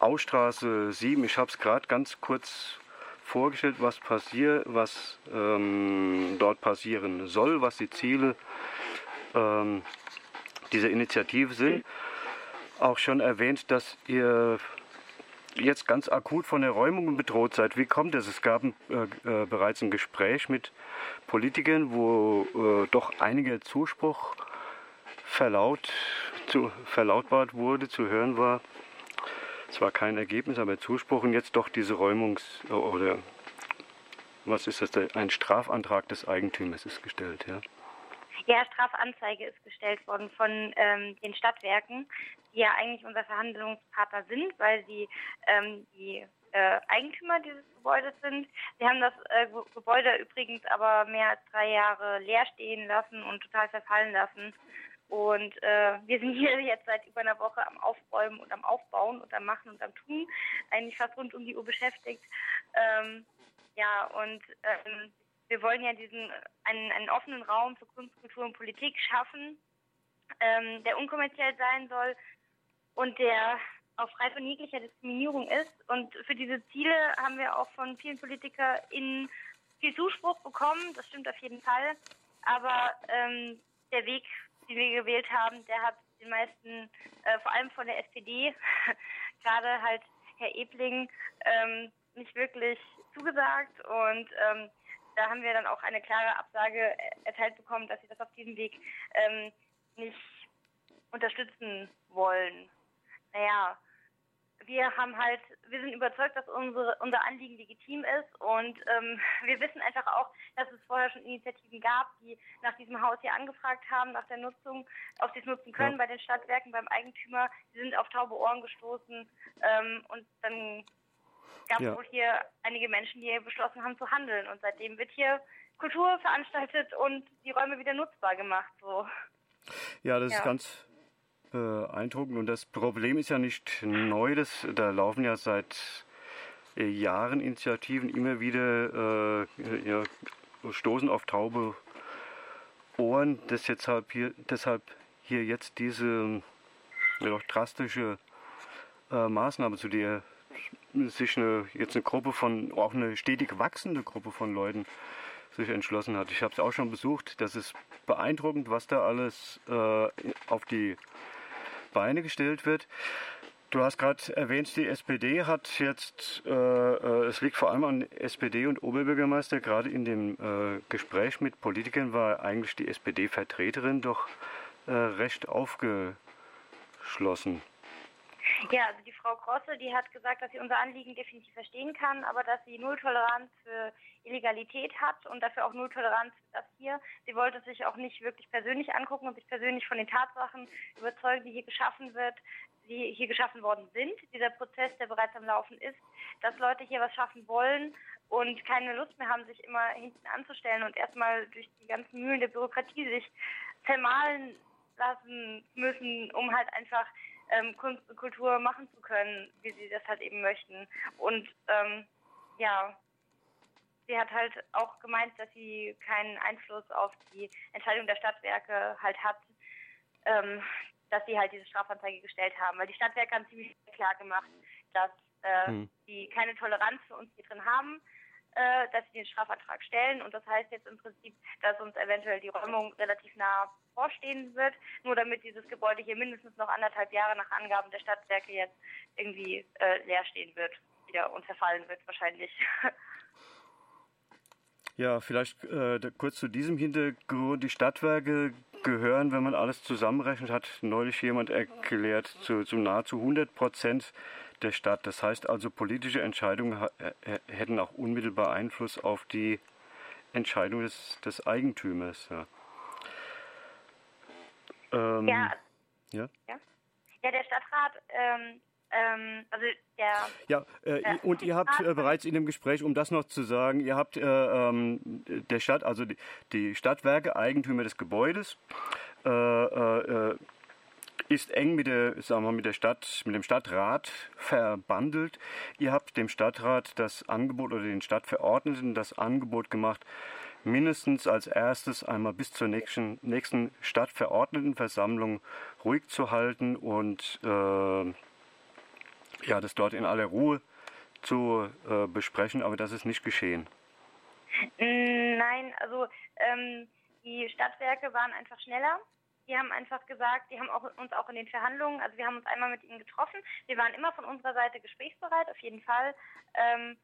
Ausstraße 7. Ich habe es gerade ganz kurz vorgestellt, was passiert, was ähm, dort passieren soll, was die Ziele ähm, dieser Initiative sind. Auch schon erwähnt, dass ihr jetzt ganz akut von der Räumung bedroht seid. Wie kommt es? Es gab äh, äh, bereits ein Gespräch mit Politikern, wo äh, doch einiger Zuspruch verlaut, zu, verlautbart wurde, zu hören war. Zwar kein Ergebnis, aber Zuspruch und jetzt doch diese Räumungs- oder was ist das? Ein Strafantrag des Eigentümers ist gestellt, ja. Ja, Strafanzeige ist gestellt worden von ähm, den Stadtwerken, die ja eigentlich unser Verhandlungspartner sind, weil sie ähm, die äh, Eigentümer dieses Gebäudes sind. Sie haben das äh, Gebäude übrigens aber mehr als drei Jahre leer stehen lassen und total verfallen lassen. Und äh, wir sind hier jetzt seit über einer Woche am Aufräumen und am Aufbauen und am Machen und am Tun, eigentlich fast rund um die Uhr beschäftigt. Ähm, ja, und ähm, wir wollen ja diesen einen, einen offenen Raum für Kunst, Kultur und Politik schaffen, ähm, der unkommerziell sein soll und der auch frei von jeglicher Diskriminierung ist. Und für diese Ziele haben wir auch von vielen PolitikerInnen viel Zuspruch bekommen, das stimmt auf jeden Fall. Aber ähm, der Weg die wir gewählt haben, der hat den meisten, äh, vor allem von der SPD, gerade halt Herr Ebling, ähm, nicht wirklich zugesagt. Und ähm, da haben wir dann auch eine klare Absage erteilt bekommen, dass sie das auf diesem Weg ähm, nicht unterstützen wollen. Naja, wir haben halt, wir sind überzeugt, dass unsere, unser Anliegen legitim ist und ähm, wir wissen einfach auch, dass es vorher schon Initiativen gab, die nach diesem Haus hier angefragt haben, nach der Nutzung, ob sie es nutzen können ja. bei den Stadtwerken, beim Eigentümer. Sie sind auf taube Ohren gestoßen ähm, und dann gab es ja. wohl hier einige Menschen, die beschlossen haben zu handeln und seitdem wird hier Kultur veranstaltet und die Räume wieder nutzbar gemacht. So. Ja, das ja. ist ganz beeindruckend. Und das Problem ist ja nicht neu, das, da laufen ja seit äh, Jahren Initiativen immer wieder, äh, ja, stoßen auf taube Ohren, dass deshalb hier, deshalb hier jetzt diese ja, drastische äh, Maßnahme, zu der sich eine, jetzt eine Gruppe von, auch eine stetig wachsende Gruppe von Leuten sich entschlossen hat. Ich habe es auch schon besucht. Das ist beeindruckend, was da alles äh, auf die Beine gestellt wird. Du hast gerade erwähnt, die SPD hat jetzt, äh, äh, es liegt vor allem an SPD und Oberbürgermeister, gerade in dem äh, Gespräch mit Politikern war eigentlich die SPD-Vertreterin doch äh, recht aufgeschlossen. Ja, also die Frau Grosse, die hat gesagt, dass sie unser Anliegen definitiv verstehen kann, aber dass sie Nulltoleranz für Illegalität hat und dafür auch Nulltoleranz für das hier. Sie wollte sich auch nicht wirklich persönlich angucken und sich persönlich von den Tatsachen überzeugen, die hier geschaffen wird, die hier geschaffen worden sind. Dieser Prozess, der bereits am Laufen ist, dass Leute hier was schaffen wollen und keine Lust mehr haben, sich immer hinten anzustellen und erstmal durch die ganzen Mühlen der Bürokratie sich zermahlen lassen müssen, um halt einfach ähm, Kunst und Kultur machen zu können, wie sie das halt eben möchten. Und ähm, ja, sie hat halt auch gemeint, dass sie keinen Einfluss auf die Entscheidung der Stadtwerke halt hat, ähm, dass sie halt diese Strafanzeige gestellt haben. Weil die Stadtwerke haben ziemlich klar gemacht, dass äh, hm. sie keine Toleranz für uns hier drin haben äh, dass sie den Strafantrag stellen. Und das heißt jetzt im Prinzip, dass uns eventuell die Räumung relativ nah vorstehen wird, nur damit dieses Gebäude hier mindestens noch anderthalb Jahre nach Angaben der Stadtwerke jetzt irgendwie äh, leer stehen wird, wieder und verfallen wird wahrscheinlich. Ja, vielleicht äh, kurz zu diesem Hintergrund. Die Stadtwerke gehören, wenn man alles zusammenrechnet, hat neulich jemand erklärt, zu, zu nahezu 100 Prozent der Stadt. Das heißt also, politische Entscheidungen hätten auch unmittelbar Einfluss auf die Entscheidung des, des Eigentümers. Ja. Ähm, ja. ja. ja. Ja, der Stadtrat ähm, ähm, also der, ja, äh, der und ihr habt äh, bereits in dem Gespräch, um das noch zu sagen, ihr habt äh, ähm, der Stadt, also die, die, Stadtwerke, Eigentümer des Gebäudes, äh, äh, ist eng mit der, sagen wir, mit der Stadt, mit dem Stadtrat verbandelt. Ihr habt dem Stadtrat das Angebot oder den Stadtverordneten das Angebot gemacht, mindestens als erstes einmal bis zur nächsten, nächsten Stadtverordnetenversammlung ruhig zu halten und äh, ja, das dort in aller Ruhe zu äh, besprechen, aber das ist nicht geschehen. Nein, also ähm, die Stadtwerke waren einfach schneller. Die haben einfach gesagt, die haben auch, uns auch in den Verhandlungen, also wir haben uns einmal mit ihnen getroffen. Wir waren immer von unserer Seite gesprächsbereit, auf jeden Fall. Ähm,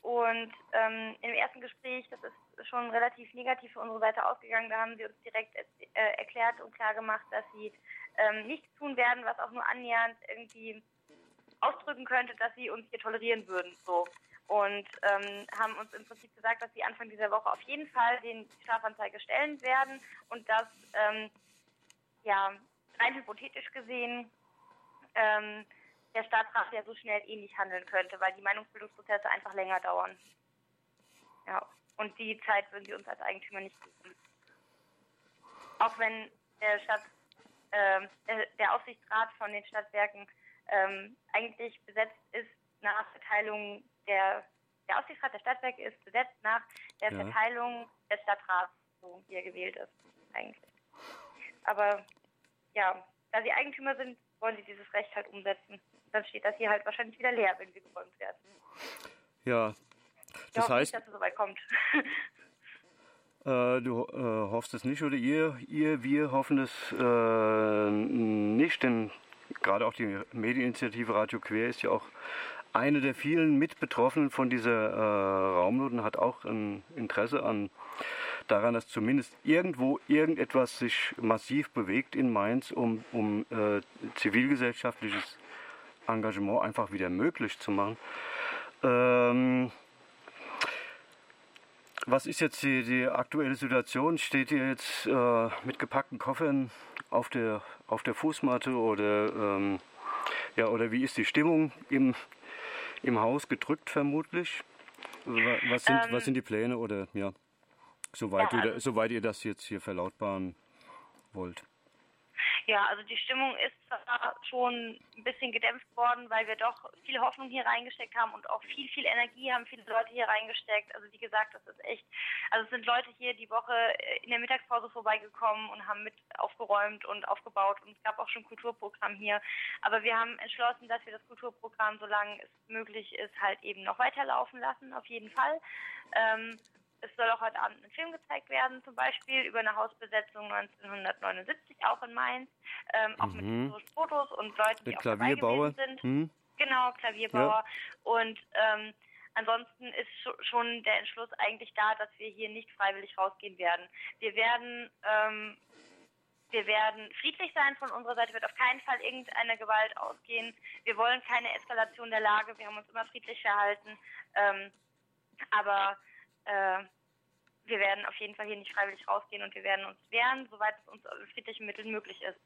und ähm, im ersten Gespräch, das ist schon relativ negativ für unsere Seite ausgegangen, da haben sie uns direkt äh, erklärt und klar gemacht, dass sie ähm, nichts tun werden, was auch nur annähernd irgendwie ausdrücken könnte, dass sie uns hier tolerieren würden. So. Und ähm, haben uns im Prinzip gesagt, dass sie Anfang dieser Woche auf jeden Fall den Strafanzeige stellen werden und dass, ähm, ja, rein hypothetisch gesehen, ähm, der Stadtrat ja so schnell eh nicht handeln könnte, weil die Meinungsbildungsprozesse einfach länger dauern. Ja, und die Zeit würden sie uns als Eigentümer nicht geben. Auch wenn der Stadt, äh, der, der Aufsichtsrat von den Stadtwerken ähm, eigentlich besetzt ist nach Verteilung der, der Aufsichtsrat der Stadtwerke ist besetzt nach der ja. Verteilung des Stadtrats, so wie er gewählt ist, eigentlich. Aber ja, da sie Eigentümer sind, wollen sie dieses Recht halt umsetzen. Dann steht das hier halt wahrscheinlich wieder leer, wenn sie geräumt werden. Ja, das heißt. Nicht, dass es so weit kommt. Äh, du äh, hoffst es nicht oder ihr, ihr, wir hoffen es äh, nicht, denn gerade auch die Medieninitiative Radio Quer ist ja auch eine der vielen Mitbetroffenen von dieser äh, Raumnot und hat auch ein Interesse an daran, dass zumindest irgendwo irgendetwas sich massiv bewegt in Mainz, um, um äh, zivilgesellschaftliches Engagement einfach wieder möglich zu machen. Ähm, was ist jetzt die, die, aktuelle Situation? Steht ihr jetzt äh, mit gepackten Koffern auf der, auf der Fußmatte oder, ähm, ja, oder wie ist die Stimmung im, im Haus? Gedrückt vermutlich? Was sind, ähm, was sind die Pläne oder ja, soweit, ja, also, ihr, soweit ihr das jetzt hier verlautbaren wollt? Ja, also die Stimmung ist schon ein bisschen gedämpft worden, weil wir doch viel Hoffnung hier reingesteckt haben und auch viel, viel Energie haben viele Leute hier reingesteckt. Also wie gesagt, das ist echt, also es sind Leute hier die Woche in der Mittagspause vorbeigekommen und haben mit aufgeräumt und aufgebaut und es gab auch schon Kulturprogramm hier. Aber wir haben entschlossen, dass wir das Kulturprogramm, solange es möglich ist, halt eben noch weiterlaufen lassen, auf jeden Fall. Ähm, es soll auch heute Abend ein Film gezeigt werden, zum Beispiel über eine Hausbesetzung 1979, auch in Mainz, ähm, auch mhm. mit Fotos und Leuten, die Der auch Klavierbauer. dabei sind. Mhm. Genau, Klavierbauer. Ja. Und ähm, ansonsten ist schon der Entschluss eigentlich da, dass wir hier nicht freiwillig rausgehen werden. Wir werden ähm, wir werden friedlich sein. Von unserer Seite wird auf keinen Fall irgendeine Gewalt ausgehen. Wir wollen keine Eskalation der Lage. Wir haben uns immer friedlich verhalten. Ähm, aber äh, wir werden auf jeden Fall hier nicht freiwillig rausgehen und wir werden uns wehren, soweit es uns mit friedlichen Mitteln möglich ist.